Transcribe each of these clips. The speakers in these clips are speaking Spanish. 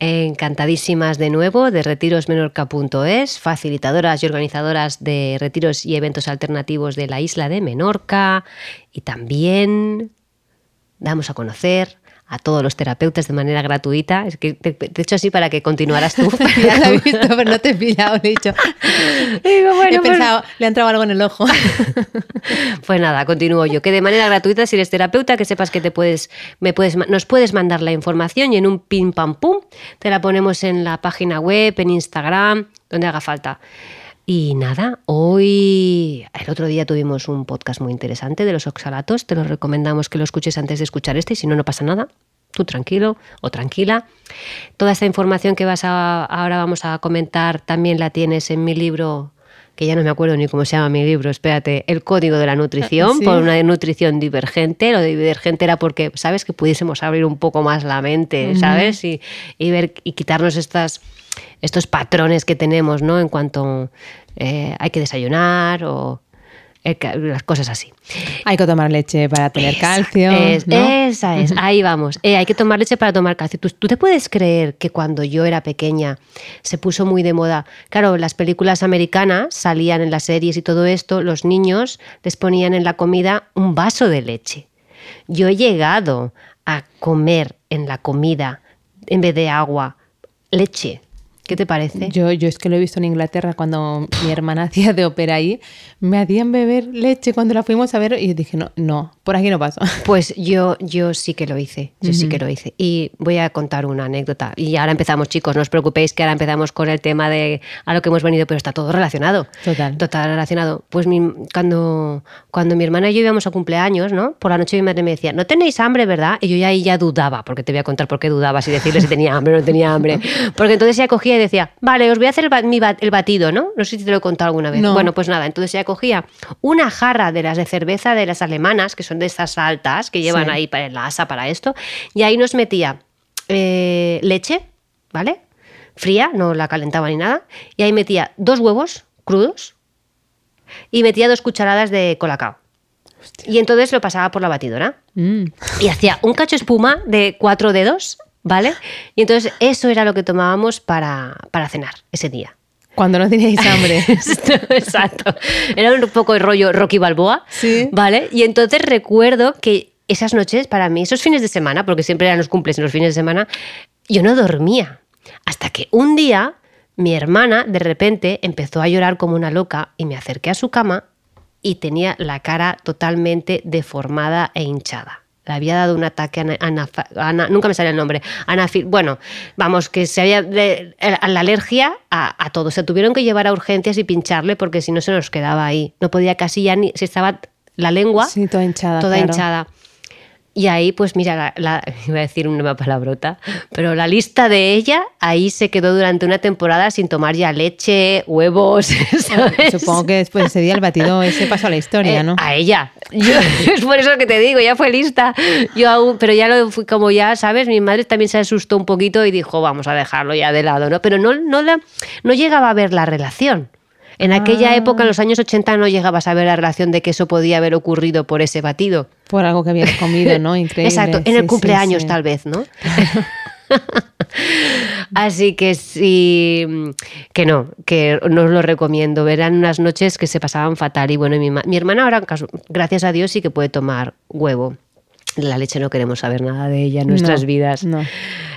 Encantadísimas de nuevo de retirosmenorca.es, facilitadoras y organizadoras de retiros y eventos alternativos de la isla de Menorca. Y también damos a conocer a todos los terapeutas de manera gratuita. Es que te, te he hecho así para que continuaras tú. ya la he visto, pero no te he pillado, le he dicho. Digo, bueno, he pues- pensado, le ha entrado algo en el ojo. Pues nada, continúo yo. Que de manera gratuita, si eres terapeuta, que sepas que te puedes, me puedes, nos puedes mandar la información y en un pim pam pum te la ponemos en la página web, en Instagram, donde haga falta. Y nada, hoy, el otro día tuvimos un podcast muy interesante de los oxalatos. Te lo recomendamos que lo escuches antes de escuchar este, y si no, no pasa nada. Tú tranquilo o tranquila. Toda esta información que vas a, ahora vamos a comentar también la tienes en mi libro, que ya no me acuerdo ni cómo se llama mi libro, espérate, El Código de la Nutrición, Sí. por una nutrición divergente. Lo de divergente era porque, ¿sabes? Que pudiésemos abrir un poco más la mente, ¿sabes? Y, y ver y quitarnos estas, estos patrones que tenemos, ¿no? En cuanto eh, hay que desayunar o las cosas así. Hay que tomar leche para tener Esa calcio. es, ¿no? Esa es, ahí vamos. Eh, hay que tomar leche para tomar calcio. ¿Tú, tú te puedes creer que cuando yo era pequeña se puso muy de moda? Claro, las películas americanas salían en las series y todo esto, los niños les ponían en la comida un vaso de leche. Yo he llegado a comer en la comida, en vez de agua, leche. ¿Qué te parece? Yo, yo es que lo he visto en Inglaterra cuando mi hermana hacía de ópera ahí. Me hacían beber leche cuando la fuimos a ver y dije, no, no, por aquí no paso. Pues yo, yo sí que lo hice, yo sí que lo hice. Y voy a contar una anécdota. Y ahora empezamos, chicos, no os preocupéis que ahora empezamos con el tema de a lo que hemos venido, pero está todo relacionado. Total. Total relacionado. Pues mi- cuando, cuando mi hermana y yo íbamos a cumpleaños, ¿no? Por la noche mi madre me decía, no tenéis hambre, ¿verdad? Y yo ya ahí ya dudaba, porque te voy a contar por qué dudaba, si decirle si tenía hambre o no tenía hambre. Porque entonces ella cogía decía, vale, os voy a hacer el, ba- mi ba- el batido, ¿no? No sé si te lo he contado alguna vez. No. Bueno, pues nada, entonces ella cogía una jarra de las de cerveza de las alemanas, que son de estas altas, que llevan Sí. ahí para la asa para esto, y ahí nos metía eh, leche, ¿vale? Fría, no la calentaba ni nada, y ahí metía dos huevos crudos y metía dos cucharadas de colacao. Y entonces lo pasaba por la batidora Mm. y hacía un cacho espuma de cuatro dedos, ¿vale? Y entonces eso era lo que tomábamos para, para cenar ese día. Cuando no teníais hambre. Exacto. Era un poco el rollo Rocky Balboa. Sí. ¿Vale? Y entonces recuerdo que esas noches, para mí, esos fines de semana, porque siempre eran los cumples en los fines de semana, yo no dormía. Hasta que un día mi hermana de repente empezó a llorar como una loca y me acerqué a su cama y tenía la cara totalmente deformada e hinchada. Le había dado un ataque ana- anafa- ana- nunca me sale el nombre, anafil, bueno, vamos, que se había de- a la alergia a, a todo. Se tuvieron que llevar a urgencias y pincharle porque si no se nos quedaba ahí. No podía casi ya ni, se estaba la lengua Sí, toda hinchada. toda claro. hinchada. Y ahí, pues mira, la, la- iba a decir una palabrota, pero la lista de ella ahí se quedó durante una temporada sin tomar ya leche, huevos, ¿sabes? Supongo que después de ese día el batido ese pasó a la historia, Eh, ¿no? A ella. Yo- es por eso que te digo, ya fue lista. Yo aún, pero ya lo fui como ya, ¿sabes? Mi madre también se asustó un poquito y dijo, vamos a dejarlo ya de lado, ¿no? Pero no, no, la- no llegaba a ver la relación. En aquella Ah. época, en los años 80, no llegabas a ver la relación de que eso podía haber ocurrido por ese batido. Por algo que habías comido, ¿no? Increíble. Exacto, en Sí, el cumpleaños sí. tal vez, ¿no? Así que sí, que no, que no os lo recomiendo. Eran unas noches que se pasaban fatal y bueno, mi, mi hermana ahora, gracias a Dios, sí que puede tomar huevo. La leche no queremos saber nada de ella en nuestras No, vidas. no.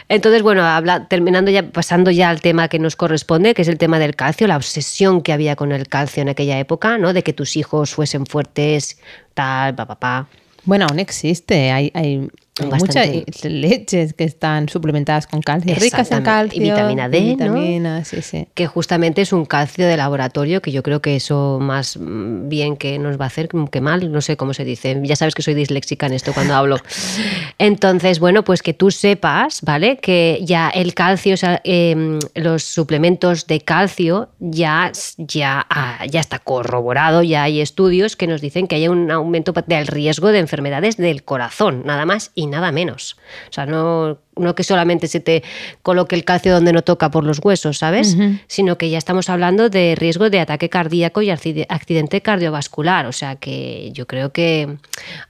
Entonces, bueno, habla, terminando ya, pasando ya al tema que nos corresponde, que es el tema del calcio, la obsesión que había con el calcio en aquella época, ¿no? De que tus hijos fuesen fuertes, tal, pa, pa, pa. Bueno, aún existe. Hay, hay Bastante. muchas leches que están suplementadas con calcio, ricas en calcio. Y vitamina D, y ¿no? vitaminas, sí, sí. que justamente es un calcio de laboratorio, que yo creo que eso más mm, bien que nos va a hacer que mal, no sé cómo se dice. Ya sabes que soy disléxica en esto cuando hablo. Entonces, bueno, pues que tú sepas, ¿vale? Que ya el calcio, o sea, em, los suplementos de calcio ya, ya, ah, ya está corroborado, ya hay estudios que nos dicen que hay un aumento del riesgo de enfermedades del corazón, nada más y nada menos. O sea, no, no que solamente se te coloque el calcio donde no toca por los huesos, ¿sabes? Sino que ya estamos hablando de riesgo de ataque cardíaco y acci- accidente cardiovascular. O sea que yo creo que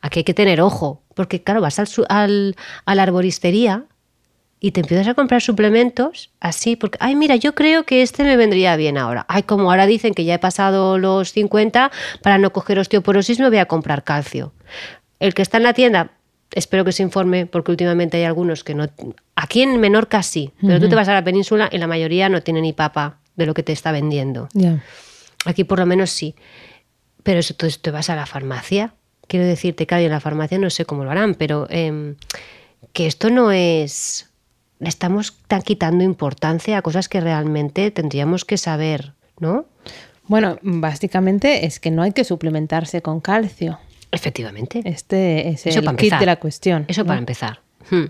aquí hay que tener ojo. Porque claro, vas al, al- a la arboristería y te empiezas a comprar suplementos así, porque, ay, mira, yo creo que este me vendría bien ahora. Ay, como ahora dicen que ya he pasado los 50, para no coger osteoporosis me voy a comprar calcio. El que está en la tienda, espero que se informe, porque últimamente hay algunos que no... Aquí en Menorca sí, pero tú te vas a la península y la mayoría no tiene ni papa de lo que te está vendiendo. Ya. Aquí por lo menos sí. Pero eso tú te vas a la farmacia. Quiero decirte, claro, en la farmacia no sé cómo lo harán, pero em, que esto no es... Le estamos tan quitando importancia a cosas que realmente tendríamos que saber, ¿no? Bueno, básicamente es que no hay que suplementarse con calcio. Efectivamente. Este es Eso el para kit de la cuestión. Eso ¿no? para empezar. Hmm.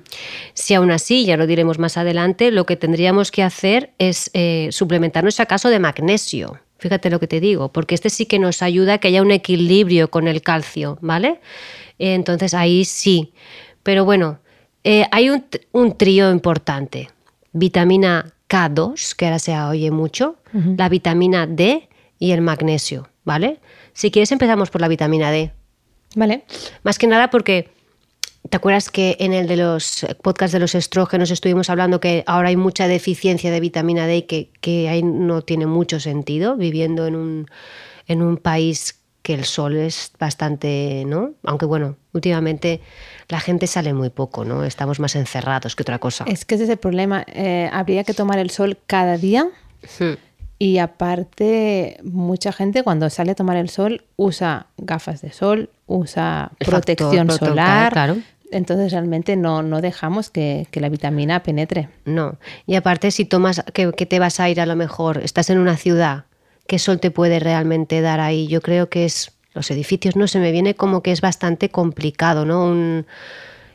Si aún así, ya lo diremos más adelante, lo que tendríamos que hacer es eh, suplementarnos acaso de magnesio. Fíjate lo que te digo, porque este sí que nos ayuda a que haya un equilibrio con el calcio, ¿vale? Entonces ahí sí. Pero bueno, eh, hay un, un trío importante. Vitamina K2, que ahora se oye mucho, la vitamina D y el magnesio, ¿vale? Si quieres empezamos por la vitamina D. Vale. Más que nada porque, ¿te acuerdas que en el de los podcasts de los estrógenos estuvimos hablando que ahora hay mucha deficiencia de vitamina D y que, que ahí no tiene mucho sentido viviendo en un, en un país que el sol es bastante, ¿no? Aunque bueno, últimamente la gente sale muy poco, ¿no? Estamos más encerrados que otra cosa. Es que ese es el problema. Eh, habría que tomar el sol cada día y aparte mucha gente cuando sale a tomar el sol usa gafas de sol, usa El protección factor solar. claro. Entonces realmente no, no dejamos que, que la vitamina penetre. No. Y aparte, si tomas, que, que te vas a ir a lo mejor, estás en una ciudad, ¿qué sol te puede realmente dar ahí? Yo creo que es, los edificios, no se me viene como que es bastante complicado, ¿no? Un-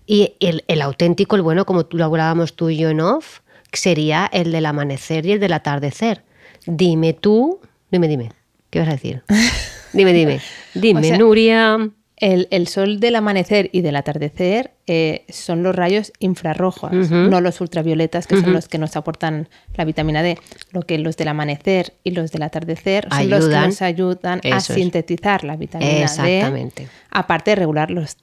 y el, el auténtico, el bueno, como tú lo hablábamos tú y yo en off, sería el del amanecer y el del atardecer. Dime tú, dime, dime, ¿qué vas a decir? Dime, dime, dime, O sea, Nuria. El, el sol del amanecer y del atardecer eh, son los rayos infrarrojos, no los ultravioletas, que son los que nos aportan la vitamina D. Lo que los del amanecer y los del atardecer son los que Ayudan. nos ayudan a es. sintetizar la vitamina Exactamente. D. Aparte de regular los,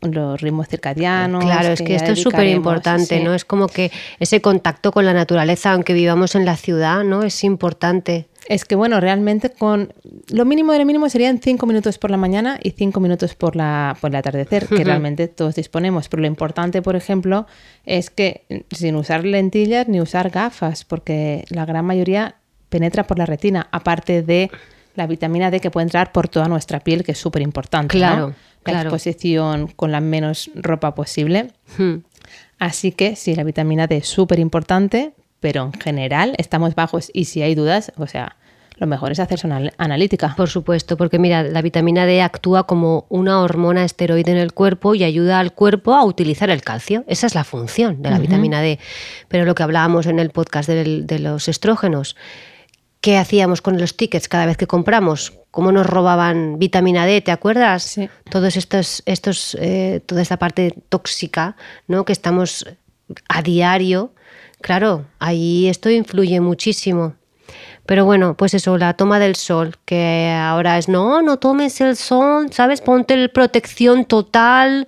los ritmos circadianos. Claro, es que esto es súper importante, sí. ¿no? Es como que ese contacto con la naturaleza, aunque vivamos en la ciudad, ¿no? Es importante. Es que bueno, realmente con lo mínimo de lo mínimo serían cinco minutos por la mañana y cinco minutos por la por el atardecer, que realmente todos disponemos. Pero lo importante, por ejemplo, es que mm, sin usar lentillas ni usar gafas, porque la gran mayoría penetra por la retina, aparte de la vitamina D que puede entrar por toda nuestra piel, que es súper importante. ¿no? Claro, La claro. exposición con la menos ropa posible. Hmm. Así que sí, la vitamina D es súper importante, pero en general estamos bajos y si hay dudas, o sea, lo mejor es hacerse una anal- analítica. Por supuesto, porque mira, la vitamina D actúa como una hormona esteroide en el cuerpo y ayuda al cuerpo a utilizar el calcio. Esa es la función de la vitamina D. Pero lo que hablábamos en el podcast del- de los estrógenos, ¿qué hacíamos con los tickets cada vez que compramos? ¿Cómo nos robaban vitamina D? ¿Te acuerdas? Sí. Todos estos, estos, eh, toda esta parte tóxica, ¿no? Que estamos a diario. Claro, ahí esto influye muchísimo. Pero bueno, pues eso, la toma del sol, que ahora es, no, no tomes el sol, ¿sabes? Ponte el protección total.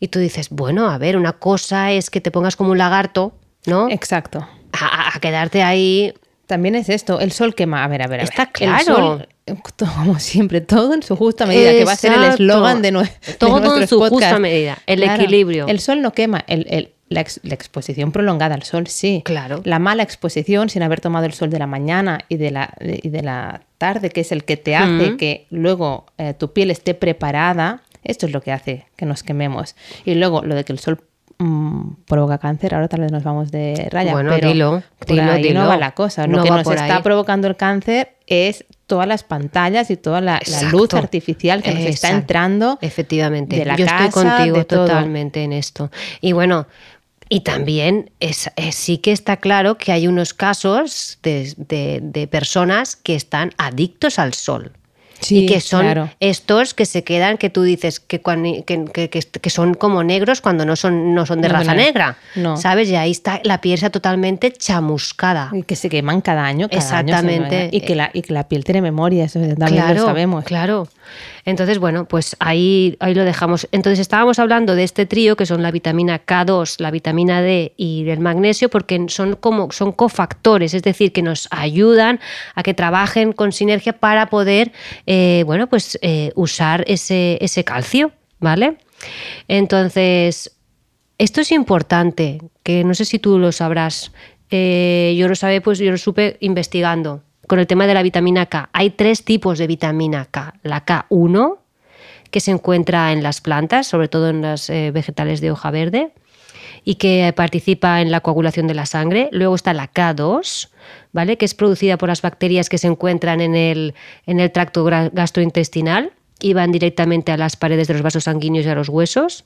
Y tú dices, bueno, a ver, una cosa es que te pongas como un lagarto, ¿no? Exacto. A, quedarte ahí. También es esto, el sol quema. A ver, a ver, a ver. Está El claro. sol, eh, como siempre, todo en su justa medida, que va a ser el eslogan de, nue- de Todo en su justa medida, el Claro, equilibrio. El sol no quema, el- el- la, ex- la exposición prolongada al sol sí. Claro. La mala exposición sin haber tomado el sol de la mañana y de la, y de la tarde, que es el que te hace Mm. que luego eh, tu piel esté preparada, esto es lo que hace que nos quememos. Y luego lo de que el sol mm, provoca cáncer. Ahora tal vez nos vamos de raya. Bueno, pero dilo, por dilo, ahí dilo. no va la cosa. Lo No que nos está ahí. provocando el cáncer es todas las pantallas y toda la, la luz artificial que nos está Exacto. entrando. Efectivamente. de la Yo casa, estoy contigo totalmente en esto. Y bueno, y también es, es- sí que está claro que hay unos casos de, de- de personas que están adictos al sol. Sí, y que son claro. estos que se quedan, que tú dices que, que, que- son como negros cuando no son, no son de No, raza no, negra. no. ¿Sabes? Y ahí está la piel está totalmente chamuscada. Y que se queman cada año. Cada año se Exactamente. queman. y, que la, y que la piel tiene memoria, eso también lo sabemos. Claro. Entonces, bueno, pues ahí, ahí lo dejamos. Entonces, estábamos hablando de este trío, que son la vitamina K2, la vitamina D y el magnesio, porque son como son cofactores, es decir, que nos ayudan a que trabajen con sinergia para poder, eh, bueno, pues eh, usar ese, ese calcio, ¿vale? Entonces, esto es importante, que no sé si tú lo sabrás. Eh, yo lo sabía, pues yo lo supe investigando con el tema de la vitamina K. Hay tres tipos de vitamina K. La K1, que se encuentra en las plantas, sobre todo en eh, vegetales de hoja verde, y que participa en la coagulación de la sangre. Luego está la K2, ¿vale? que es producida por las bacterias que se encuentran en el, en el tracto gastrointestinal y van directamente a las paredes de los vasos sanguíneos y a los huesos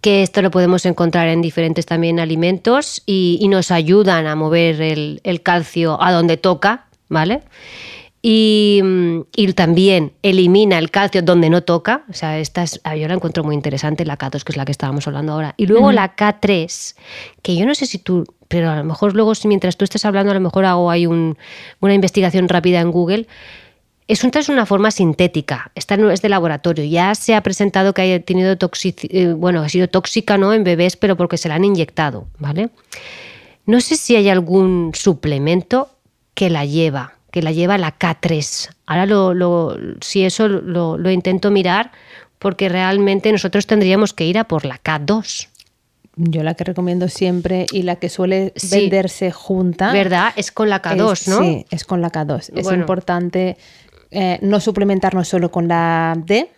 que esto lo podemos encontrar en diferentes también alimentos y, y nos ayudan a mover el, el calcio a donde toca, ¿vale? Y, mm, y también elimina el calcio donde no toca. O sea, esta es, ah, yo la encuentro muy interesante, la K2, que es la que estábamos hablando ahora. Y luego la K3, que yo no sé si tú, pero a lo mejor luego, mientras tú estés hablando, a lo mejor hago ahí un- una investigación rápida en Google. Es un es una forma sintética, esta no es de laboratorio. Ya se ha presentado que haya tenido toxic- eh, bueno, ha sido tóxica no en bebés, pero porque se la han inyectado, ¿vale? No sé si hay algún suplemento que la lleva, que la lleva la K3. Ahora lo, lo- si eso lo, lo intento mirar, porque realmente nosotros tendríamos que ir a por la K2. Yo la que recomiendo siempre y la que suele Sí. venderse junta. ¿Verdad? Es con la K2, es- ¿no? Sí, es con la K2. Es importante eh, no suplementarnos solo con la D,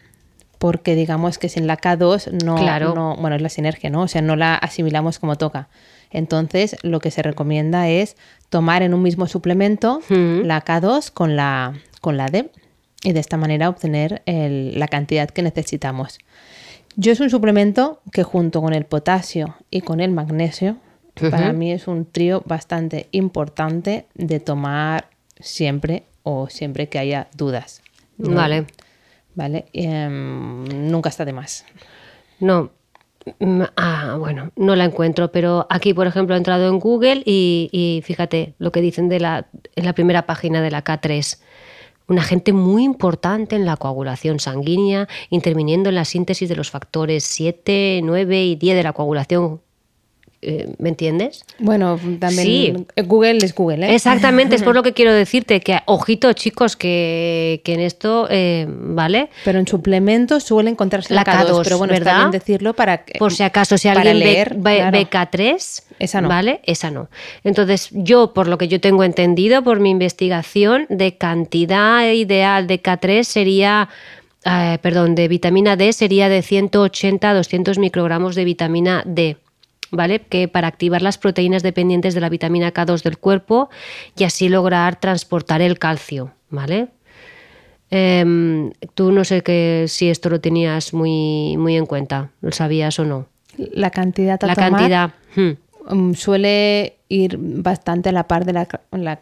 porque digamos que sin la K2 no, Claro. no- bueno, es la sinergia, ¿no? O sea, no la asimilamos como toca. Entonces, lo que se recomienda es tomar en un mismo suplemento la K2 con la, con la D y de esta manera obtener el- la cantidad que necesitamos. Yo es un suplemento que junto con el potasio y con el magnesio, para mí es un trío bastante importante de tomar siempre o siempre que haya dudas. ¿no? Vale. ¿Vale? Em, nunca está de más. No. Mm, Ah, bueno, no la encuentro, pero aquí, por ejemplo, he entrado en Google y, fíjate lo que dicen de la, en la primera página de la K3. Un agente muy importante en la coagulación sanguínea, interviniendo en la síntesis de los factores 7, 9 y 10 de la coagulación. Eh, ¿Me entiendes? Bueno, también Sí. Google es Google, ¿eh? Exactamente, es por lo que quiero decirte, que ojito chicos, que, que en esto, eh, ¿vale? Pero en suplementos suele encontrarse la, La K2, K2, pero bueno, está ¿verdad? bien decirlo para que, Por si acaso, si para alguien leer, ve, claro. BK3, Esa no. ¿vale? Esa no. Entonces, yo, por lo que yo tengo entendido, por mi investigación, de cantidad ideal de K3 sería, eh, perdón, de vitamina D sería de 180 a 200 microgramos de vitamina D. ¿Vale? Que para activar las proteínas dependientes de la vitamina K2 del cuerpo y así lograr transportar el calcio, ¿vale? Em, tú no sé que, si esto lo tenías muy, muy en cuenta, ¿lo sabías o no? la cantidad a La tomar, cantidad. hmm. mm, suele ir bastante a la par de la, la-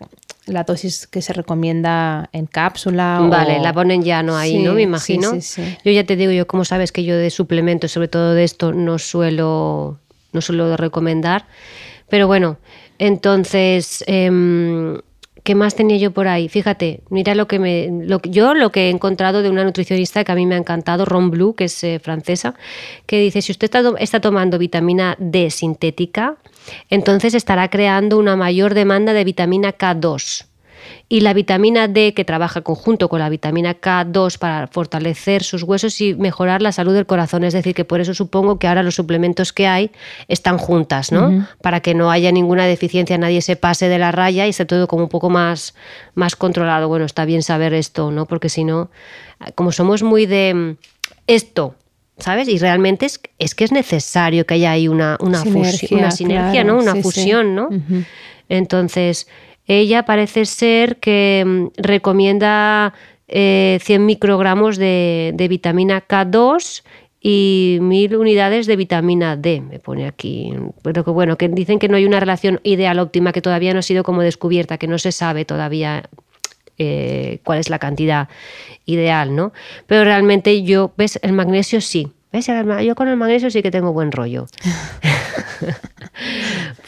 la dosis que se recomienda en cápsula. o- Vale, la ponen ya no ahí, Sí, ¿no? Me imagino. sí, sí. Yo ya te digo, yo como sabes que yo de suplementos, sobre todo de esto, no suelo, no suelo recomendar. Pero bueno, entonces, em, ¿qué más tenía yo por ahí? Fíjate, mira lo que me, lo, yo lo que he encontrado de una nutricionista que a mí me ha encantado, Ron Blue, que es eh, francesa, que dice, si usted está, está tomando vitamina D sintética, entonces estará creando una mayor demanda de vitamina K2. Y la vitamina D, que trabaja conjunto con la vitamina K2 para fortalecer sus huesos y mejorar la salud del corazón. Es decir, que por eso supongo que ahora los suplementos que hay están juntas, ¿no? Para que no haya ninguna deficiencia, nadie se pase de la raya y esté todo como un poco más, más controlado. Bueno, está bien saber esto, ¿no? Porque si no, como somos muy de mm, esto ¿sabes? Y realmente es, es que es necesario que haya ahí una, una, Sinergia, una sinergia, claro, ¿no? Una sí, sí. fusión, ¿no? Entonces, ella parece ser que mm, recomienda eh, 100 microgramos de, vitamina K2 y 1000 unidades de vitamina D, me pone aquí. Pero que bueno, que dicen que no hay una relación ideal óptima, que todavía no ha sido como descubierta, que no se sabe todavía eh, cuál es la cantidad ideal, ¿no? Pero realmente yo, ¿ves? El magnesio sí. ¿Ves? Yo con el magnesio sí que tengo buen rollo.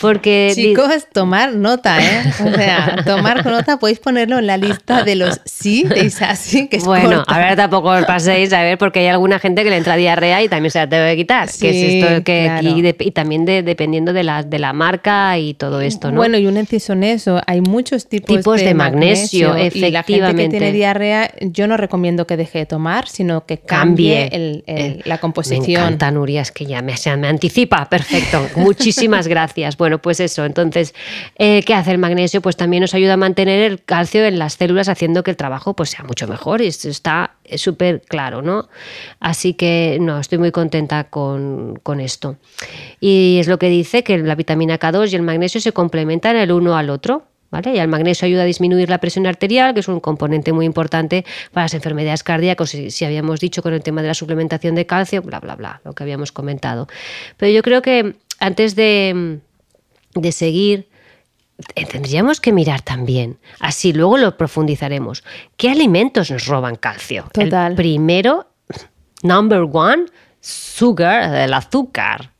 Porque Chicos, tomar nota, ¿eh? O sea, tomar nota podéis ponerlo en la lista de los sí de Isasi, que es Bueno, corta. ahora tampoco os paséis a ver, porque hay alguna gente que le entra diarrea y también se la debe quitar. que es Sí, esto que, claro. y, de- y también de- dependiendo de la, de la marca y todo esto, ¿no? Bueno, y un inciso en eso, hay muchos tipos, Tipos de magnesio, Y la gente que efectivamente. tiene diarrea, yo no recomiendo que deje de tomar, sino que cambie, cambie el- el- Eh, la Me composición. encanta, Nuria, es que ya me, se me anticipa. Perfecto. Muchísimas gracias. Bueno, pues eso. Entonces, eh, ¿qué hace el magnesio? Pues también nos ayuda a mantener el calcio en las células, haciendo que el trabajo pues, sea mucho mejor. Y esto está súper claro, ¿no? Así que, no, estoy muy contenta con, con esto. Y es lo que dice que la vitamina K2 y el magnesio se complementan el uno al otro. ¿Vale? Y el magnesio ayuda a disminuir la presión arterial, que es un componente muy importante para las enfermedades cardíacas, si, si habíamos dicho con el tema de la suplementación de calcio, bla, bla, bla, lo que habíamos comentado. Pero yo creo que antes de, de seguir, eh, tendríamos que mirar también, así luego lo profundizaremos, ¿qué alimentos nos roban calcio? Total. El primero, number one, sugar, el azúcar.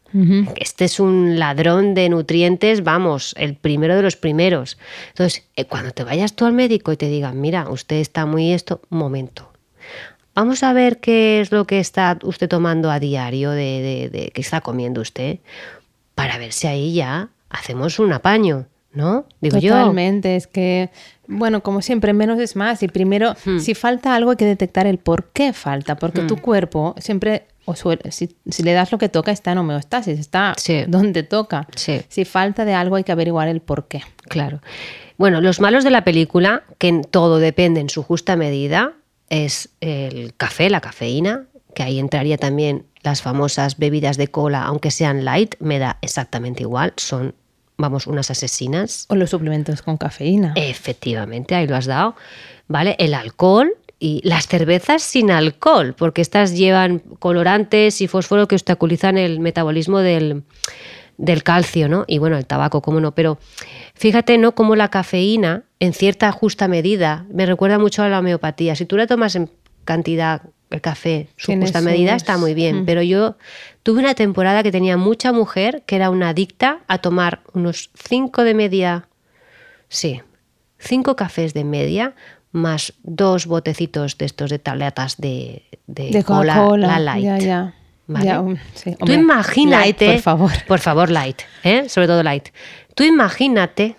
Este es un ladrón de nutrientes, vamos, el primero de los primeros. Entonces, eh, cuando te vayas tú al médico y te digan, mira, usted está muy esto, momento. Vamos a ver qué es lo que está usted tomando a diario, de, de, de- qué está comiendo usted, para ver si ahí ya hacemos un apaño, ¿no? Digo yo. Totalmente, es que, bueno, como siempre, menos es más. Y primero, Hmm. si falta algo, hay que detectar el por qué falta, porque tu cuerpo siempre, o suele- si, si le das lo que toca, está en homeostasis, está Sí. donde toca. Sí. Si falta de algo, hay que averiguar el por qué. Claro. Bueno, los malos de la película, que en todo depende en su justa medida, es el café, la cafeína, que ahí entraría también las famosas bebidas de cola, aunque sean light, me da exactamente igual, son, vamos, unas asesinas. O los suplementos con cafeína. Efectivamente, ahí lo has dado. ¿Vale? El alcohol y las cervezas sin alcohol, porque estas llevan colorantes y fósforo que obstaculizan el metabolismo del, del calcio, ¿no? Y bueno, el tabaco, cómo no, pero fíjate, ¿no? Como la cafeína, en cierta justa medida, me recuerda mucho a la homeopatía. Si tú la tomas en cantidad el café, su justa medida, está muy bien. Mm. Pero yo tuve una temporada que tenía mucha mujer que era una adicta a tomar unos cinco de media Sí, cinco cafés de media más dos botecitos de estos de tabletas de, de, de cola, la light. Ya, ya. ¿vale? Ya, um, sí. Tú Hombre, imagínate, light, por favor. por favor, light, ¿eh? sobre todo light. Tú imagínate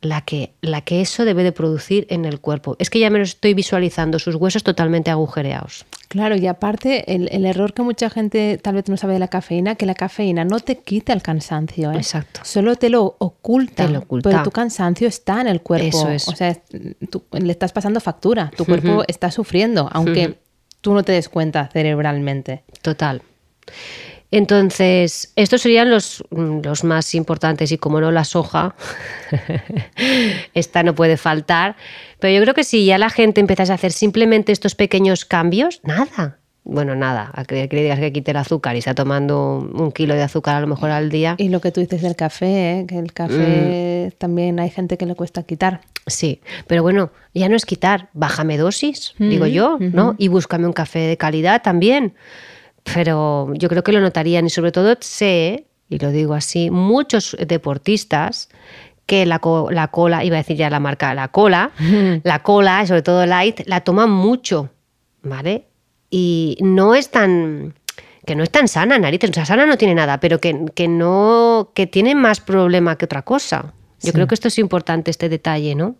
la que, la que eso debe de producir en el cuerpo. Es que ya me lo estoy visualizando, sus huesos totalmente agujereados. Claro, y aparte, el, el error que mucha gente tal vez no sabe de la cafeína, que la cafeína no te quita el cansancio. ¿eh? Exacto. Solo te lo oculta. Te lo oculta. Pero tu cansancio está en el cuerpo. Eso es. O sea, tú- le estás pasando factura. Tu cuerpo está sufriendo, aunque tú no te des cuenta cerebralmente. Total. Entonces, estos serían los, mm, los más importantes y como no la soja, esta no puede faltar. Pero yo creo que si ya la gente empezase a hacer simplemente estos pequeños cambios, nada. Bueno, nada, a que, que le digas que quite el azúcar y está tomando un kilo de azúcar a lo mejor al día. Y lo que tú dices del café, ¿eh? que el café Mm. también hay gente que le cuesta quitar. Sí, pero bueno, ya no es quitar, bájame dosis, digo yo, ¿no? Y búscame un café de calidad también. Pero yo creo que lo notarían y sobre todo sé, y lo digo así, muchos deportistas que la, co- la cola, iba a decir ya la marca, la cola, la cola, sobre todo light, la toman mucho, ¿vale? Y no es tan que no es tan sana, narices, o sea, sana no tiene nada, pero que, que no, que tiene más problema que otra cosa. Yo Sí. creo que esto es importante, este detalle, ¿no?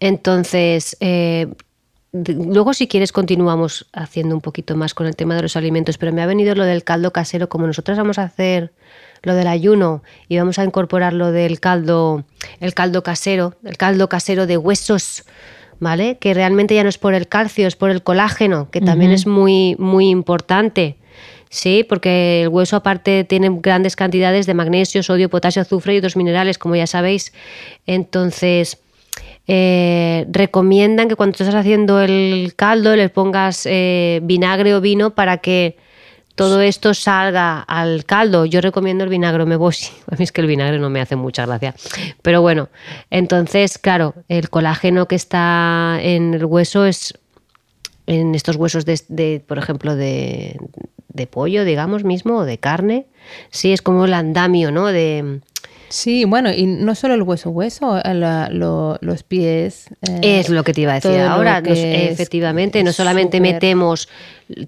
Entonces, eh, luego si quieres continuamos haciendo un poquito más con el tema de los alimentos, pero me ha venido lo del caldo casero, como nosotros vamos a hacer lo del ayuno y vamos a incorporar lo del caldo, el caldo casero, el caldo casero de huesos, ¿vale? Que realmente ya no es por el calcio, es por el colágeno, que también es muy, muy importante. Sí, porque el hueso aparte tiene grandes cantidades de magnesio, sodio, potasio, azufre y otros minerales, como ya sabéis. Entonces, eh, recomiendan que cuando estás haciendo el caldo le pongas eh, vinagre o vino para que todo esto salga al caldo. Yo recomiendo el vinagre meboshi. A mí es que el vinagre no me hace mucha gracia. Pero bueno, entonces, claro, el colágeno que está en el hueso es en estos huesos de, de, por ejemplo, de, de pollo, digamos, mismo, o de carne. Sí, es como el andamio, ¿no? De, Sí, bueno, y no solo el hueso hueso, la- lo- los pies. eh, Es lo que te iba a decir lo ahora. Nos- efectivamente, no solamente metemos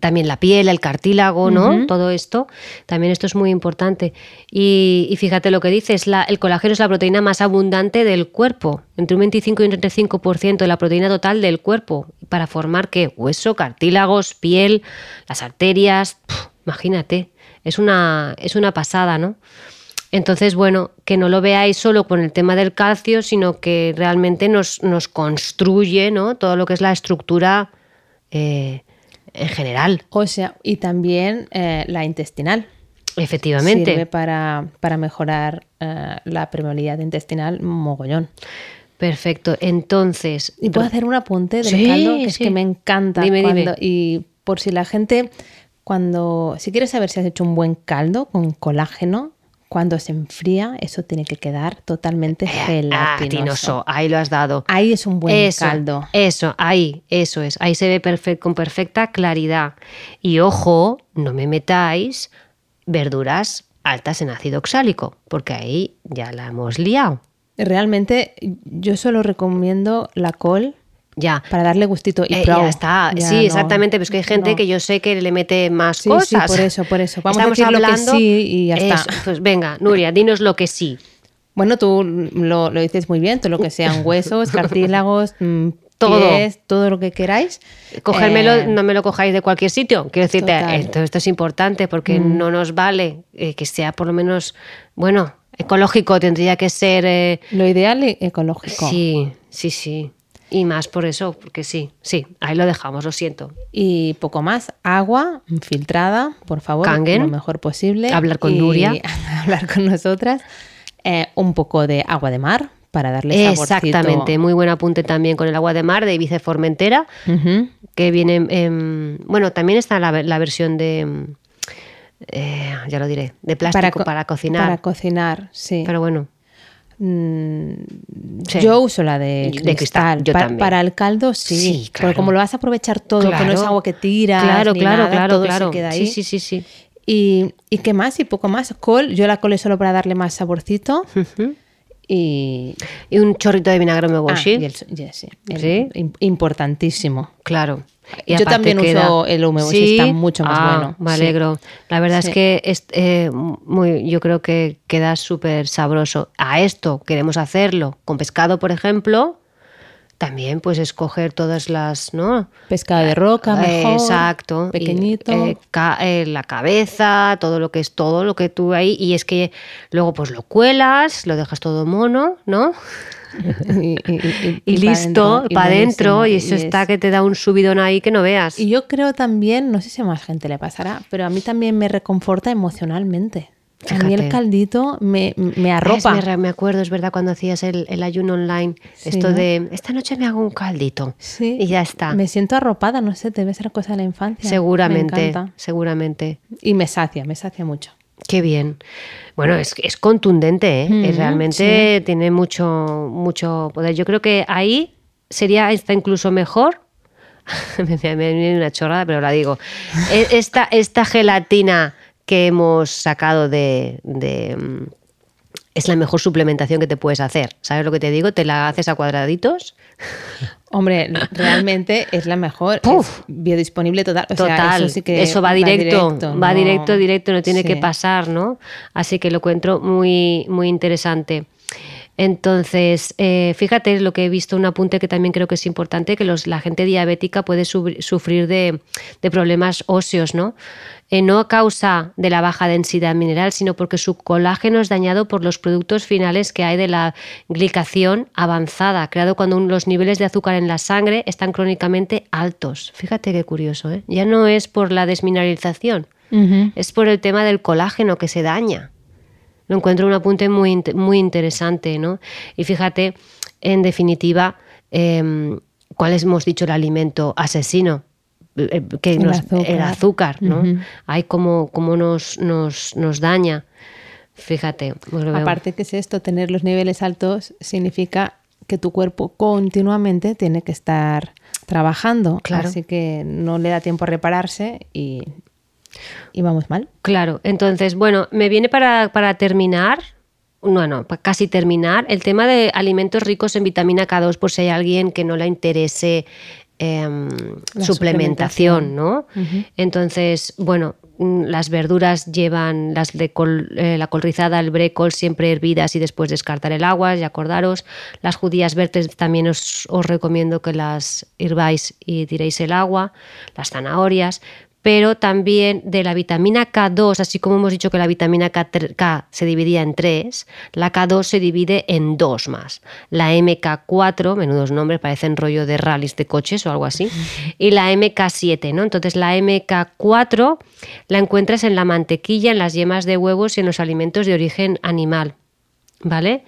también la piel, el cartílago, ¿no? Todo esto. También esto es muy importante. Y, y fíjate lo que dices, la, el colágeno es la proteína más abundante del cuerpo, entre un 25 y un 35% de la proteína total del cuerpo, para formar qué? Hueso, cartílagos, piel, las arterias. Imagínate, es una, es una pasada, ¿no? Entonces, bueno, que no lo veáis solo con el tema del calcio, sino que realmente nos, nos construye ¿no? todo lo que es la estructura eh, en general, O sea, y también eh, la intestinal. efectivamente. Sirve para, para mejorar eh, la permeabilidad intestinal mogollón. Perfecto. Entonces, Y puedo hacer un apunte del Sí, caldo, que es sí. que me encanta. Dime, dime. Y por si la gente, cuando, si quieres saber si has hecho un buen caldo con colágeno, cuando se enfría, eso tiene que quedar totalmente ah, gelatinoso. tinoso, ahí lo has dado. Ahí es un buen eso, caldo. Eso, ahí, eso es. Ahí se ve perfe- con perfecta claridad. Y ojo, no me metáis verduras altas en ácido oxálico, porque ahí ya la hemos liado. Realmente, yo solo recomiendo la col Ya. para darle gustito y Eh, ya está, Ya sí, no- exactamente, pero es que hay gente no. que yo sé que le mete más Sí, sí, cosas. por eso, por eso. Vamos a Estamos decir lo que hablando, sí y ya está. Eso, pues venga, Nuria, dinos lo que sí. Bueno, tú lo, lo dices muy bien, todo lo que sean huesos, cartílagos, mm, Todo. pies, todo lo que queráis. Cogérmelo, Eh, no me lo cojáis de cualquier sitio. Quiero decirte, Total. Mm. esto, esto es importante porque no nos vale eh, que sea por lo menos, bueno, ecológico, tendría que ser... eh, Lo ideal e- ecológico. sí, sí, sí. Y más por eso, porque sí, sí, ahí lo dejamos, lo siento. Y poco más, agua filtrada, por favor, Kangen. lo mejor posible. Hablar con Y Nuria. hablar con nosotras. Eh, un poco de agua de mar para darle saborcito. Exactamente, muy buen apunte también con el agua de mar de Ibiza Formentera. Que viene, em, bueno, también está la, la versión de, em, eh, ya lo diré, de plástico para, co- cocinar. Para cocinar, sí. Pero bueno, Sí. Yo uso la de De cristal. cristal, yo Pa- también. para el caldo sí, Sí, porque como lo vas a aprovechar todo, que no es agua que tira, claro, ni claro, nada, claro, todo claro. se queda ahí. Sí, sí, sí, sí. Y, y qué más y poco más. Col, yo la col es solo para darle más saborcito y, Y un chorrito de vinagre ah, y el, ya, sí, el- Sí. im- importantísimo. Claro. Yo también uso el umeboshi, está mucho más Ah, bueno, Me sí. alegro. La verdad Sí. es que es, eh, muy, yo creo que queda súper sabroso. A esto queremos hacerlo con pescado, por ejemplo. También pues escoger todas las, ¿no? Pescado de roca, Eh, mejor, Exacto. Y, pequeñito. eh, ca- eh, la cabeza, todo lo que es todo lo que tú ahí. Y es que luego pues lo cuelas, lo dejas todo mono, ¿no? y, listo, para adentro. Y eso está es- que te da un subidón ahí que no veas. Y yo creo también, no sé si a más gente le pasará, pero a mí también me reconforta emocionalmente. A mí el caldito me, me es- arropa. me, acuerdo, es verdad, cuando hacías el, el ayuno online, Sí, esto ¿no? de, esta noche me hago un caldito. Sí. Y ya está. Me siento arropada, no sé, debe ser cosa de la infancia. seguramente, seguramente. Y me sacia, me sacia mucho. Qué bien. Bueno, es, es contundente, ¿eh? Mm, Es realmente tiene mucho, mucho poder. Yo creo que ahí sería está incluso mejor. me, me- me viene una chorrada, pero la digo. E- Esta, esta gelatina que hemos sacado de, de, mm, es la mejor suplementación que te puedes hacer. ¿Sabes lo que te digo? Te la haces a cuadraditos. Hombre, realmente es la mejor. Puf. Es biodisponible total. O sea, Total, eso sí que va directo, va no- directo, directo, no tiene Sí. que pasar, ¿no? Así que lo encuentro muy, muy interesante. Entonces, eh, fíjate lo que he visto, un apunte que también creo que es importante, que los, la gente diabética puede sufrir de, problemas óseos, ¿no? Eh, no a causa de la baja densidad mineral, sino porque su colágeno es dañado por los productos finales que hay de la glicación avanzada, creado cuando los niveles de azúcar en la sangre están crónicamente altos. Fíjate qué curioso, ¿eh? Ya no es por la desmineralización, es por el tema del colágeno que se daña. Lo encuentro un apunte muy, muy interesante, ¿no? Y fíjate, en definitiva, eh, ¿cuál hemos dicho el alimento asesino? Eh, que el, azúcar. el azúcar, ¿no? Hay como, como nos, nos, nos daña. Fíjate. Pues Aparte que es esto, tener los niveles altos significa que tu cuerpo continuamente tiene que estar trabajando. Claro. Así que no le da tiempo a repararse y, y vamos mal. Claro, entonces, bueno, me viene para, terminar, bueno, para casi terminar, el tema de alimentos ricos en vitamina K2, por si hay alguien que no le interese em, suplementación, ¿no? Entonces, bueno, mm, las verduras llevan las de eh, la col rizada, el brécol siempre hervidas y después descartar el agua, ya acordaros. Las judías verdes también os, os recomiendo que las hirváis y tiréis el agua. Las zanahorias pero también de la vitamina K2, así como hemos dicho que la vitamina K, se dividía en tres, la K2 se divide en dos más. La MK4, menudos nombres, parecen rollo de rallies de coches o algo así, y la MK7, ¿no? Entonces la MK4 la encuentras en la mantequilla, en las yemas de huevos y en los alimentos de origen animal, ¿vale?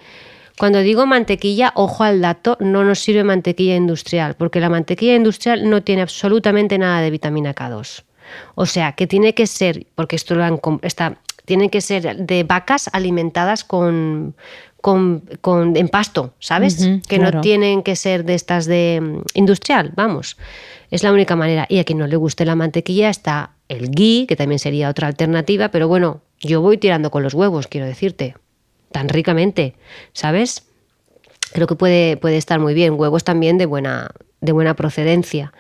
Cuando digo mantequilla, ojo al dato, no nos sirve mantequilla industrial, porque la mantequilla industrial no tiene absolutamente nada de vitamina K2. O sea, que tiene que ser, porque esto lo han, está, tiene que ser de vacas alimentadas con, con, en pasto, ¿sabes? que no tienen que ser de estas de mm, industrial, vamos. Es la única manera. Y a quien no le guste la mantequilla está el ghee, que también sería otra alternativa, pero bueno, yo voy tirando con los huevos, quiero decirte, tan ricamente, ¿sabes? Creo que puede, puede estar muy bien. Huevos también de buena, de buena procedencia.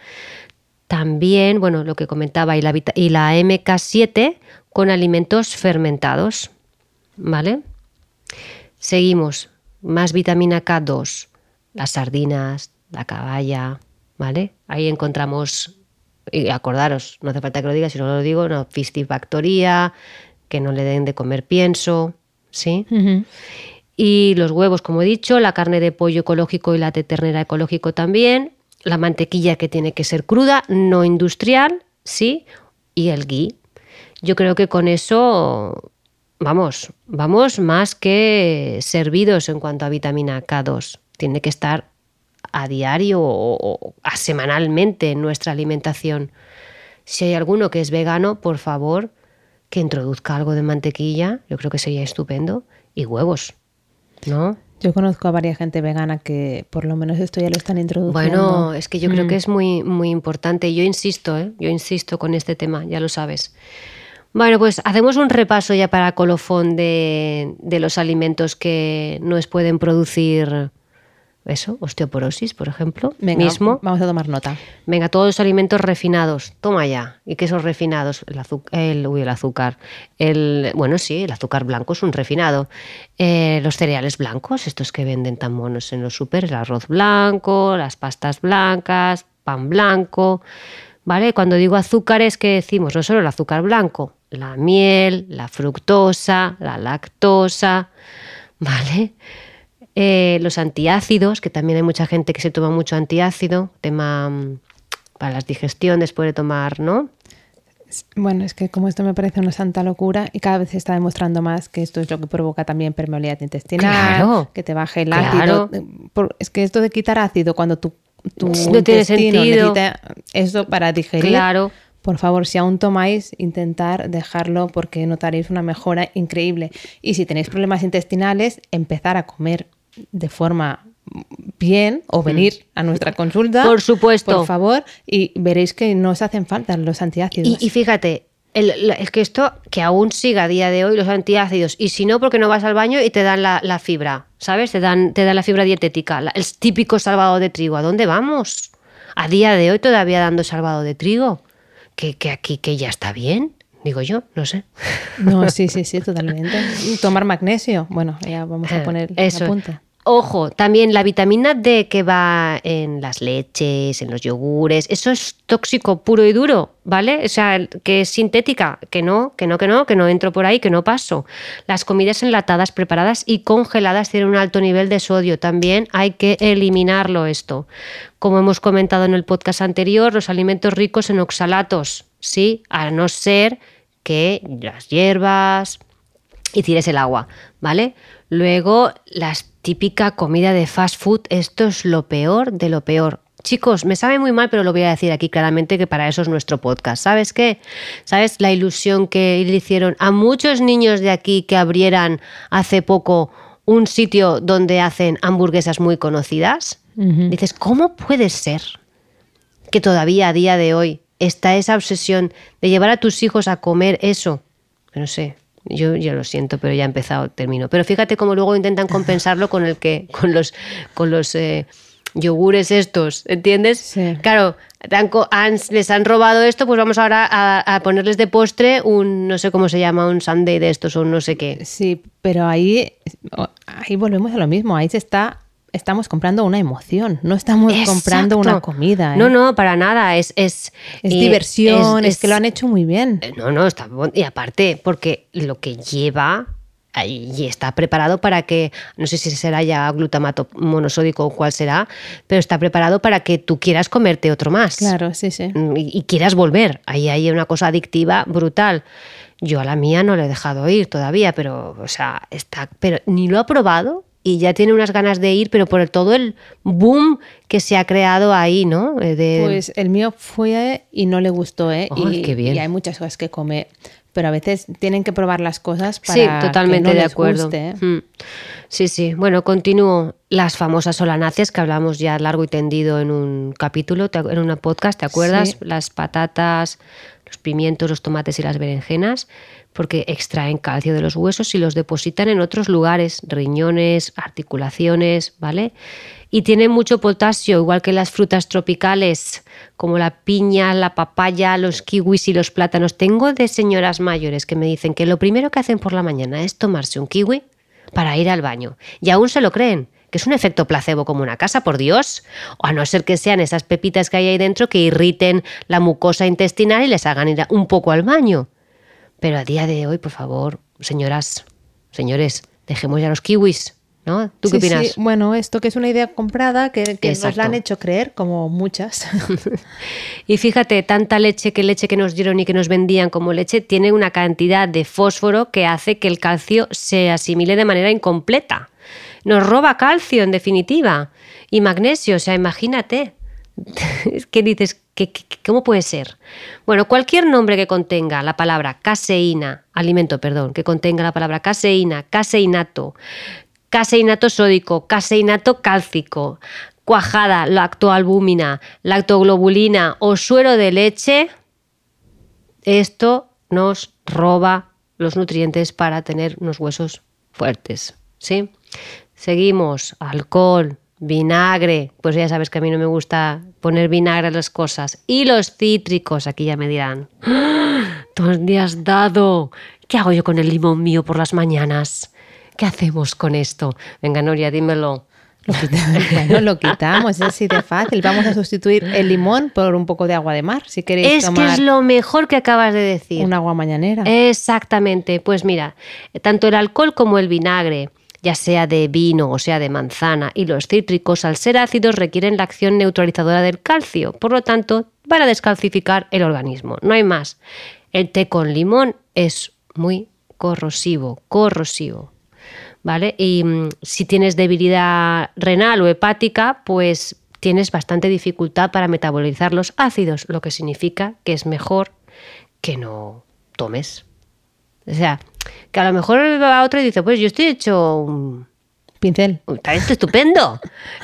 También, bueno, lo que comentaba, y la, y la MK7 con alimentos fermentados. ¿Vale? Seguimos. Más vitamina K2. Las sardinas, la caballa. ¿Vale? Ahí encontramos, y acordaros, no hace falta que lo diga, si no lo digo, no, fistifactoría, que no le den de comer pienso. ¿Sí? Y los huevos, como he dicho, la carne de pollo ecológico y la de ternera ecológico también, la mantequilla que tiene que ser cruda, no industrial, sí, y el ghee. Yo creo que con eso vamos, vamos más que servidos en cuanto a vitamina K2. Tiene que estar a diario o, a semanalmente en nuestra alimentación. Si hay alguno que es vegano, por favor, que introduzca algo de mantequilla, yo creo que sería estupendo, y huevos, ¿no? Yo conozco a varias gente vegana que por lo menos esto ya lo están introduciendo. Bueno, es que yo creo mm. que es muy, muy importante. Yo insisto, ¿eh? yo insisto con este tema, ya lo sabes. Bueno, pues hacemos un repaso ya para colofón de, de los alimentos que nos pueden producir eso, osteoporosis, por ejemplo, Venga, mismo. Vamos a tomar nota. Venga, todos los alimentos refinados, toma ya. ¿Y qué son refinados? El, azúcar, el, uy, el azúcar. El, bueno, sí, el azúcar blanco es un refinado. Eh, los cereales blancos, estos que venden tan monos en los super, el arroz blanco, las pastas blancas, pan blanco. ¿Vale? Cuando digo azúcares, ¿qué decimos? No solo el azúcar blanco, la miel, la fructosa, la lactosa, ¿vale? Eh, los antiácidos, que también hay mucha gente que se toma mucho antiácido, tema mm, para la digestión después de tomar, ¿no? Bueno, es que como esto me parece una santa locura y cada vez se está demostrando más que esto es lo que provoca también permeabilidad intestinal, que te baje el ácido. Es que esto de quitar ácido cuando tu, tu no tiene sentido. necesita eso para digerir. Claro. Por favor, si aún tomáis, intentar dejarlo porque notaréis una mejora increíble. Y si tenéis problemas intestinales, empezar a comer de forma bien o venir a nuestra consulta. Por supuesto. Por favor, y veréis que no os hacen falta los antiácidos. Y, fíjate, es que esto, que aún siga a día de hoy los antiácidos, y si no, porque no vas al baño y te dan la, fibra, ¿sabes? Te dan, te dan la fibra dietética, el típico salvado de trigo. ¿A dónde vamos? A día de hoy todavía dando salvado de trigo. Que, que aquí que ya está bien. Digo yo, no sé. No, sí, sí, sí, totalmente. Tomar magnesio. Bueno, ya vamos a eh, poner Eso. punta. Ojo, también la vitamina D que va en las leches, en los yogures, eso es tóxico puro y duro, ¿vale? O sea, que es sintética, que no, que no, que no, que no entro por ahí, que no paso. Las comidas enlatadas, preparadas y congeladas tienen un alto nivel de sodio. También hay que eliminarlo esto. Como hemos comentado en el podcast anterior, los alimentos ricos en oxalatos, ¿sí? A no ser que las hierbas y tires el agua, ¿vale? Luego, las típica comida de fast food, esto es lo peor de lo peor. Chicos, me sabe muy mal, pero lo voy a decir aquí claramente que para eso es nuestro podcast. ¿Sabes qué? ¿Sabes la ilusión que le hicieron a muchos niños de aquí que abrieran hace poco un sitio donde hacen hamburguesas muy conocidas? Dices, ¿cómo puede ser que todavía a día de hoy está esa obsesión de llevar a tus hijos a comer eso? No sé, yo ya lo siento, pero ya ha empezado, termino. Pero fíjate cómo luego intentan compensarlo con el que, con los, con los eh, yogures estos, ¿entiendes? Sí. Claro, les han robado esto, pues vamos ahora a, ponerles de postre un, no sé cómo se llama, un sundae de estos o no sé qué. Sí, pero ahí, ahí volvemos a lo mismo, ahí se está estamos comprando una emoción, no estamos comprando una comida. ¿eh? No, no, para nada. Es, es, es diversión, es, que lo han hecho muy bien. Eh, no, no, está Y aparte, porque lo que lleva y está preparado para que, no sé si será ya glutamato monosódico o cuál será, pero está preparado para que tú quieras comerte otro más. Claro, sí, sí. Mm, y, y quieras volver. Ahí hay una cosa adictiva brutal. Yo a la mía no le he dejado ir todavía, pero, o sea, está, pero ni lo ha probado y ya tiene unas ganas de ir, pero por todo el boom que se ha creado ahí, ¿no? Eh, pues el mío fue y no le gustó, ¿eh? y, qué bien. y hay muchas cosas que come, pero a veces tienen que probar las cosas para sí, totalmente que no de les acuerdo. guste, ¿eh? Mm. Sí, sí. Bueno, continúo. Las famosas solanáceas que hablamos ya largo y tendido en un capítulo, en un podcast, ¿te acuerdas? Sí. Las patatas, los pimientos, los tomates y las berenjenas porque extraen calcio de los huesos y los depositan en otros lugares, riñones, articulaciones, ¿vale? Y tienen mucho potasio, igual que las frutas tropicales, como la piña, la papaya, los kiwis y los plátanos. Tengo de señoras mayores que me dicen que lo primero que hacen por la mañana es tomarse un kiwi para ir al baño. Y aún se lo creen que es un efecto placebo como una casa, por Dios. O a no ser que sean esas pepitas que hay ahí dentro que irriten la mucosa intestinal y les hagan ir un poco al baño. Pero a día de hoy, por favor, señoras, señores, dejemos ya los kiwis. ¿No? ¿Tú qué Sí, opinas? sí. Bueno, esto que es una idea comprada que, que nos la han hecho creer, como muchas. Y fíjate, tanta leche que leche que nos dieron y que nos vendían como leche tiene una cantidad de fósforo que hace que el calcio se asimile de manera incompleta. Nos roba calcio, en definitiva, y magnesio, o sea, imagínate. ¿Qué dices? ¿Qué, cómo puede ser? Bueno, cualquier nombre que contenga la palabra caseína, alimento, perdón, que contenga la palabra caseína, caseinato, caseinato sódico, caseinato cálcico, cuajada, lactoalbúmina, lactoglobulina o suero de leche, esto nos roba los nutrientes para tener unos huesos fuertes. ¿Sí? Seguimos, alcohol, vinagre, pues ya sabes que a mí no me gusta poner vinagre a las cosas. Y los cítricos, aquí ya me dirán, "¡Ah! ¿dónde has dado? ¿Qué hago yo con el limón mío por las mañanas? ¿Qué hacemos con esto? Venga, Noria, dímelo. Lo quitamos, bueno, lo quitamos, es así de fácil. Vamos a sustituir el limón por un poco de agua de mar, si queréis Es que es lo mejor que acabas de decir. un agua mañanera. Exactamente, pues mira, tanto el alcohol como el vinagre, ya sea de vino o sea de manzana, y los cítricos, al ser ácidos, requieren la acción neutralizadora del calcio, por lo tanto, van a descalcificar el organismo, no hay más. El té con limón es muy corrosivo, corrosivo. ¿Vale? Y mm, si tienes debilidad renal o hepática, pues tienes bastante dificultad para metabolizar los ácidos, lo que significa que es mejor que no tomes. O sea, que a lo mejor va otro y dice, pues yo estoy hecho un, Pincel. un talento estupendo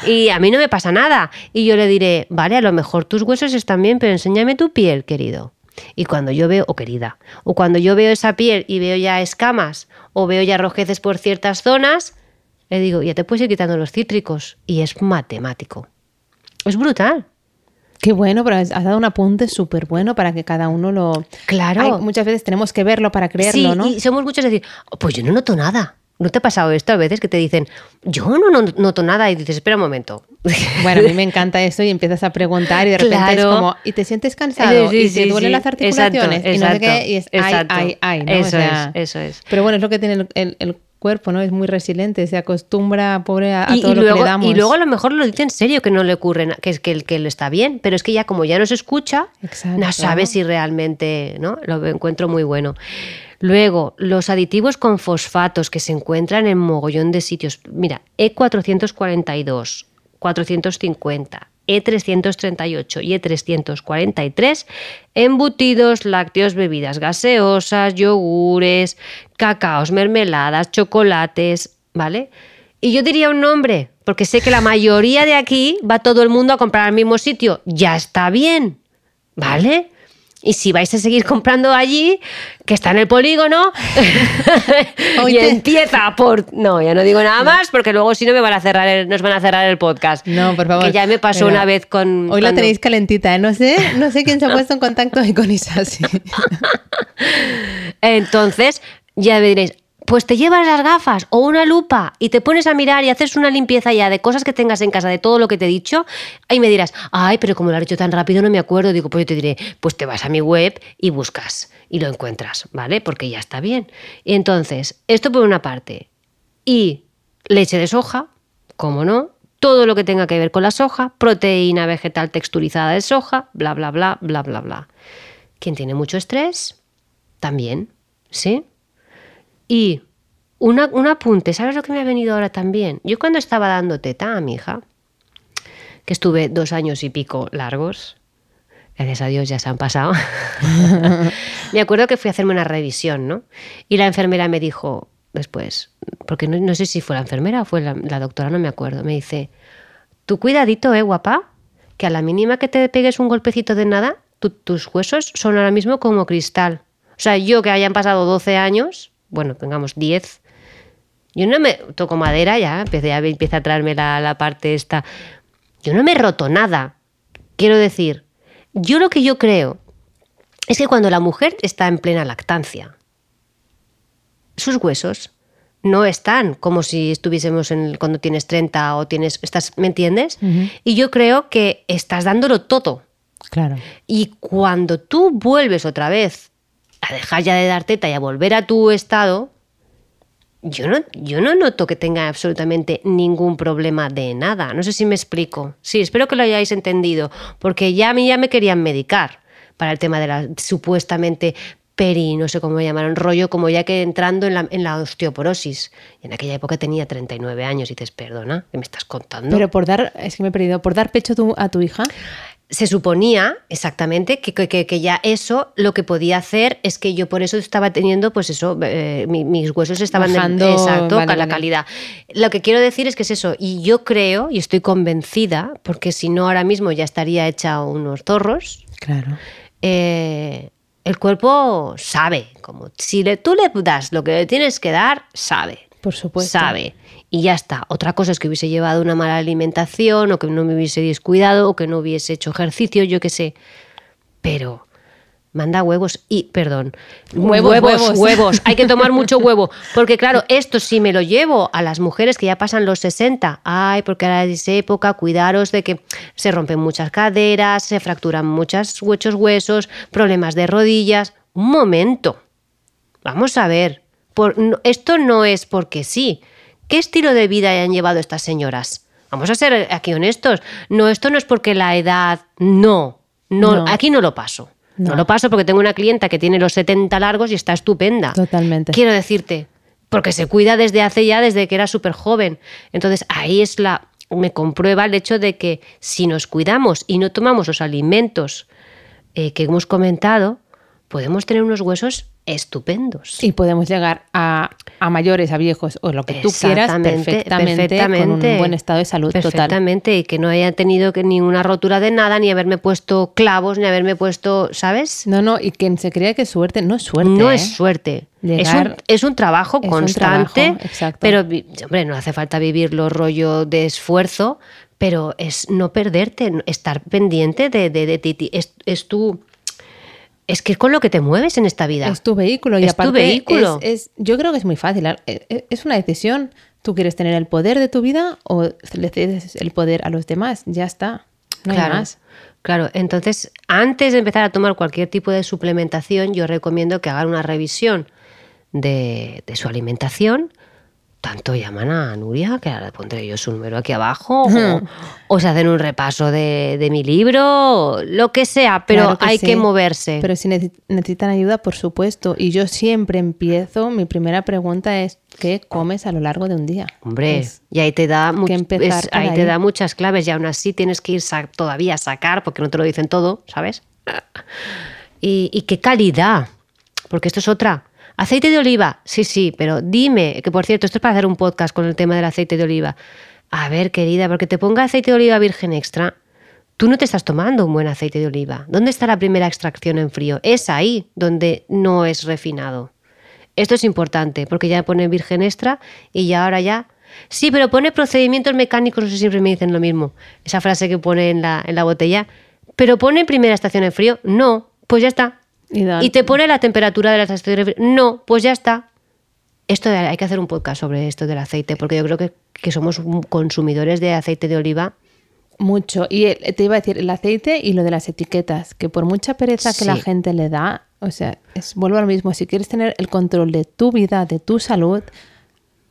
y a mí no me pasa nada. Y yo le diré, vale, a lo mejor tus huesos están bien, pero enséñame tu piel, querido. Y cuando yo veo, o querida, o cuando yo veo esa piel y veo ya escamas o veo ya rojeces por ciertas zonas, le digo, ya te puedes ir quitando los cítricos. Y es matemático. Es brutal. Qué bueno, pero has dado un apunte súper bueno para que cada uno lo... Claro. Hay- muchas veces tenemos que verlo para creerlo, sí, ¿no? y somos muchos de decir, "Oh, pues yo no noto nada. ¿No te ha pasado esto a veces que te dicen, yo no, no noto nada y dices, espera un momento? Bueno, a mí me encanta eso y empiezas a preguntar y de repente es como, y te sientes cansado Sí, y te duelen sí. las articulaciones Exacto, y no sé qué, exacto, y es ay, exacto. ay, ay, ¿no? Eso O sea, es, eso es. Pero bueno, es lo que tiene el, el- el cuerpo, ¿no? Es muy resiliente, se acostumbra, pobre, a, a y, todo y lo que le damos. y luego a lo mejor lo dice en serio que no le ocurre, que es que el que le está bien, pero es que ya como ya no se escucha, Exacto. no sabe si realmente, ¿no? Lo encuentro muy bueno. Luego, los aditivos con fosfatos que se encuentran en mogollón de sitios. Mira, E E442, 450, E338 y E E343, embutidos, lácteos, bebidas gaseosas, yogures, cacaos, mermeladas, chocolates, ¿vale? Y yo diría un nombre, porque sé que la mayoría de aquí va todo el mundo a comprar al mismo sitio. Ya está bien, ¿vale? Y si vais a seguir comprando allí, que está en el polígono, y empieza por... No, ya no digo nada más, porque luego si no me van a cerrar el- nos van a cerrar el podcast. No, por favor. Que ya me pasó una vez con... Hoy la tenéis calentita, ¿eh? No sé, no sé quién se ha puesto en contacto con Isasi. Entonces, ya me diréis, pues te llevas las gafas o una lupa y te pones a mirar y haces una limpieza ya de cosas que tengas en casa, de todo lo que te he dicho, ahí me dirás, ay, pero como lo has hecho tan rápido no me acuerdo. Digo, pues yo te diré, pues te vas a mi web y buscas y lo encuentras, ¿vale? Porque ya está bien. Entonces, esto por una parte. Y leche de soja, como no, todo lo que tenga que ver con la soja, proteína vegetal texturizada de soja, bla, bla, bla, bla, bla, bla. Quien tiene mucho estrés, también, ¿sí? Y un apunte, ¿sabes lo que me ha venido ahora también? Yo cuando estaba dando teta a mi hija, que estuve dos años y pico largos, gracias a Dios ya se han pasado, me acuerdo que fui a hacerme una revisión, ¿no? Y la enfermera me dijo después, porque no, sé si fue la enfermera o fue la, doctora, no me acuerdo, me dice, tú cuidadito, ¿eh, guapa? Que a la mínima que te pegues un golpecito de nada, tu- tus huesos son ahora mismo como cristal. O sea, yo que hayan pasado 12 años, bueno, pongamos 10, yo no me toco madera ya, empecé a, empieza a traerme la, la parte esta. Yo no me he roto nada. Quiero decir, yo lo que yo creo es que cuando la mujer está en plena lactancia, sus huesos no están como si estuviésemos en, cuando tienes 30 o tienes, estás, ¿me entiendes? Y yo creo que estás dándolo todo. Claro. Y cuando tú vuelves otra vez a dejar ya de dar teta y a volver a tu estado, yo no, yo no noto que tenga absolutamente ningún problema de nada. No sé si me explico. Sí, espero que lo hayáis entendido, porque ya a mí ya me querían medicar para el tema de la supuestamente peri, no sé cómo me llamaron, rollo como ya que entrando en la, en la osteoporosis. Y en aquella época tenía 39 años y dices, perdona, ¿qué me estás contando? Pero por dar, es que me he perdido, por dar pecho tu- a tu hija. Se suponía exactamente que, que- que- ya eso lo que podía hacer es que yo por eso estaba teniendo, pues eso, eh, mi- mis huesos estaban de- Bajando, exacto, vale, la vale. calidad. Lo que quiero decir es que es eso, y yo creo y estoy convencida, porque si no ahora mismo ya estaría hecha unos zorros, Claro. eh, el cuerpo sabe, como si le, tú le das lo que le tienes que dar, sabe. Por supuesto. Sabe. Y ya está. Otra cosa es que hubiese llevado una mala alimentación o que no me hubiese descuidado o que no hubiese hecho ejercicio, yo qué sé. Pero manda huevos y, perdón, Huevos, huevos, huevos. huevos. Hay que tomar mucho huevo. Porque claro, esto si me lo llevo a las mujeres que ya pasan los 60, ay, porque ahora es época, cuidaros de que se rompen muchas caderas, se fracturan muchos muchos huesos, problemas de rodillas. Un momento. Vamos a ver. Por- no- esto no es porque sí. ¿Qué estilo de vida han llevado estas señoras? Vamos a ser aquí honestos. No, esto no es porque la edad. No. No, No. aquí no lo paso. No. No. lo paso porque tengo una clienta que tiene los 70 largos y está estupenda. Totalmente. Quiero decirte, porque se cuida desde hace ya, desde que era súper joven. Entonces ahí es la. Me comprueba el hecho de que si nos cuidamos y no tomamos los alimentos eh, que hemos comentado, podemos tener unos huesos estupendos. Y podemos llegar a, a mayores, a viejos o lo que tú quieras Exactamente, perfectamente, con un perfectamente. buen estado de salud total. Perfectamente, y que no haya tenido que ninguna rotura de nada, ni haberme puesto clavos, ni haberme puesto, ¿sabes? No, no, y quien se crea que es suerte, no es suerte. no ¿eh? es suerte. Es un, es un trabajo es un constante, trabajo, exacto. pero hombre, no hace falta vivirlo rollo de esfuerzo, pero es no perderte, estar pendiente de, de, ti. Es, es tu, es que es con lo que te mueves en esta vida. Es tu vehículo y Es tu aparte vehículo. Es, es- yo creo que es muy fácil. Eh, eh, Es una decisión. ¿Tú quieres tener el poder de tu vida o le cedes el poder a los demás? Ya está. No claro, hay más. Claro, entonces antes de empezar a tomar cualquier tipo de suplementación, yo recomiendo que hagan una revisión de, de su alimentación. Tanto llaman a Nuria, que ahora pondré yo su número aquí abajo, o, o se hacen un repaso de, de mi libro, lo que sea, pero Claro que hay sí. que moverse. Pero si necesi- necesitan ayuda, por supuesto. Y yo siempre empiezo, mi primera pregunta es, ¿qué comes a lo largo de un día? Hombre, Es- y ahí te da much- es- ahí te da muchas claves y aún así tienes que ir sa- todavía a sacar porque no te lo dicen todo, ¿sabes? Y, y qué calidad, porque esto es otra. Aceite de oliva, sí, sí, pero dime, que por cierto, esto es para hacer un podcast con el tema del aceite de oliva. A ver, querida, porque te ponga aceite de oliva virgen extra, tú no te estás tomando un buen aceite de oliva. ¿Dónde está la primera extracción en frío? Es ahí donde no es refinado. Esto es importante porque ya pone virgen extra y ya ahora ya. Sí, pero pone procedimientos mecánicos, no sé, siempre me dicen lo mismo. Esa frase que pone en la, en la botella. Pero pone primera estación en frío. No, pues ya está. Y te pone la temperatura de la estación en frío. No, pues ya está. Esto de- hay que hacer un podcast sobre esto del aceite porque yo creo que, que somos consumidores de aceite de oliva. Mucho. Y te iba a decir, el aceite y lo de las etiquetas, que por mucha pereza que la gente le da, o sea, es, vuelvo a lo mismo, si quieres tener el control de tu vida, de tu salud,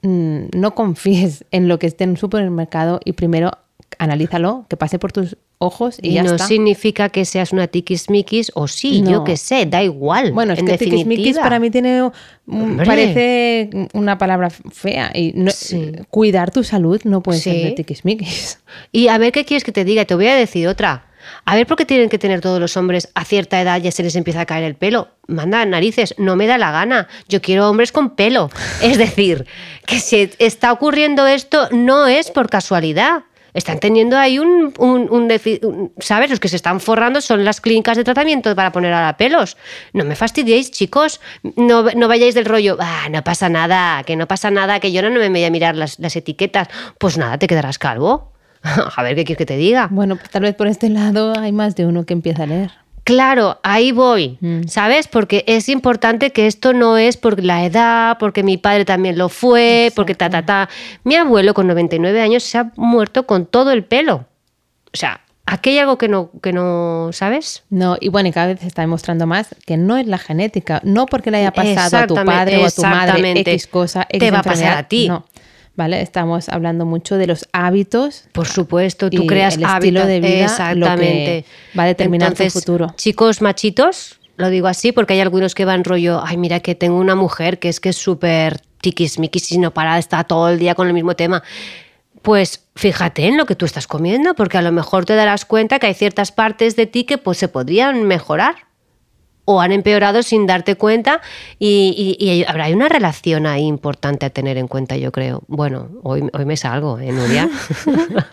mm, no confíes en lo que esté en un supermercado y primero analízalo, que pase por tus ojos y, Y, ya no está. significa que seas una tiquismiquis o sí, yo qué sé, da igual. Bueno, es en que tiquismiquis para mí tiene Hombre. parece una palabra fea y no- Sí. cuidar tu salud no puede ser de tiquismiquis. Y a ver qué quieres que te diga, te voy a decir otra. A ver por qué tienen que tener todos los hombres a cierta edad ya se les empieza a caer el pelo. Manda narices, no me da la gana. Yo quiero hombres con pelo. Es decir, que si está ocurriendo esto no es por casualidad. Están teniendo ahí un, un- un ¿Sabes? Los que se están forrando son las clínicas de tratamiento para poner ahora pelos. No me fastidiéis, chicos. No, no vayáis del rollo. Ah, no pasa nada, que no pasa nada, que yo no me voy a mirar las, las etiquetas. Pues nada, te quedarás calvo. A ver qué quieres que te diga. Bueno, pues tal vez por este lado hay más de uno que empieza a leer. Claro, ahí voy, Mm. ¿sabes? Porque es importante que esto no es por la edad, porque mi padre también lo fue, porque ta, ta, ta. Mi abuelo con 99 años se ha muerto con todo el pelo. O sea, aquí hay algo que no, que no ¿sabes? No, y bueno, y cada vez se está demostrando más que no es la genética, no porque le haya pasado a tu padre o a tu madre. X cosa, X Te va a pasar a ti. No, ¿vale? Estamos hablando mucho de los hábitos. Por supuesto, tú y creas el estilo hábitos. de vida Exactamente. lo que va a determinar tu Entonces, futuro. Chicos machitos, lo digo así porque hay algunos que van rollo, ay, mira que tengo una mujer que es que es súper tiquismiquis y no para, está todo el día con el mismo tema. Pues fíjate en lo que tú estás comiendo, porque a lo mejor te darás cuenta que hay ciertas partes de ti que pues, se podrían mejorar o han empeorado sin darte cuenta y, y- y habrá una relación ahí importante a tener en cuenta, yo creo. Bueno, hoy, hoy me salgo, ¿eh, Nuria?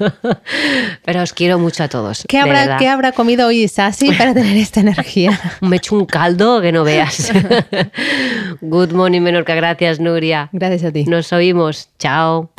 Pero os quiero mucho a todos. ¿Qué habrá, verdad. ¿Qué habrá comido hoy Sasi para tener esta energía? Me echo un caldo que no veas. Good morning, Menorca. Gracias, Nuria. Gracias a ti. Nos oímos. Chao.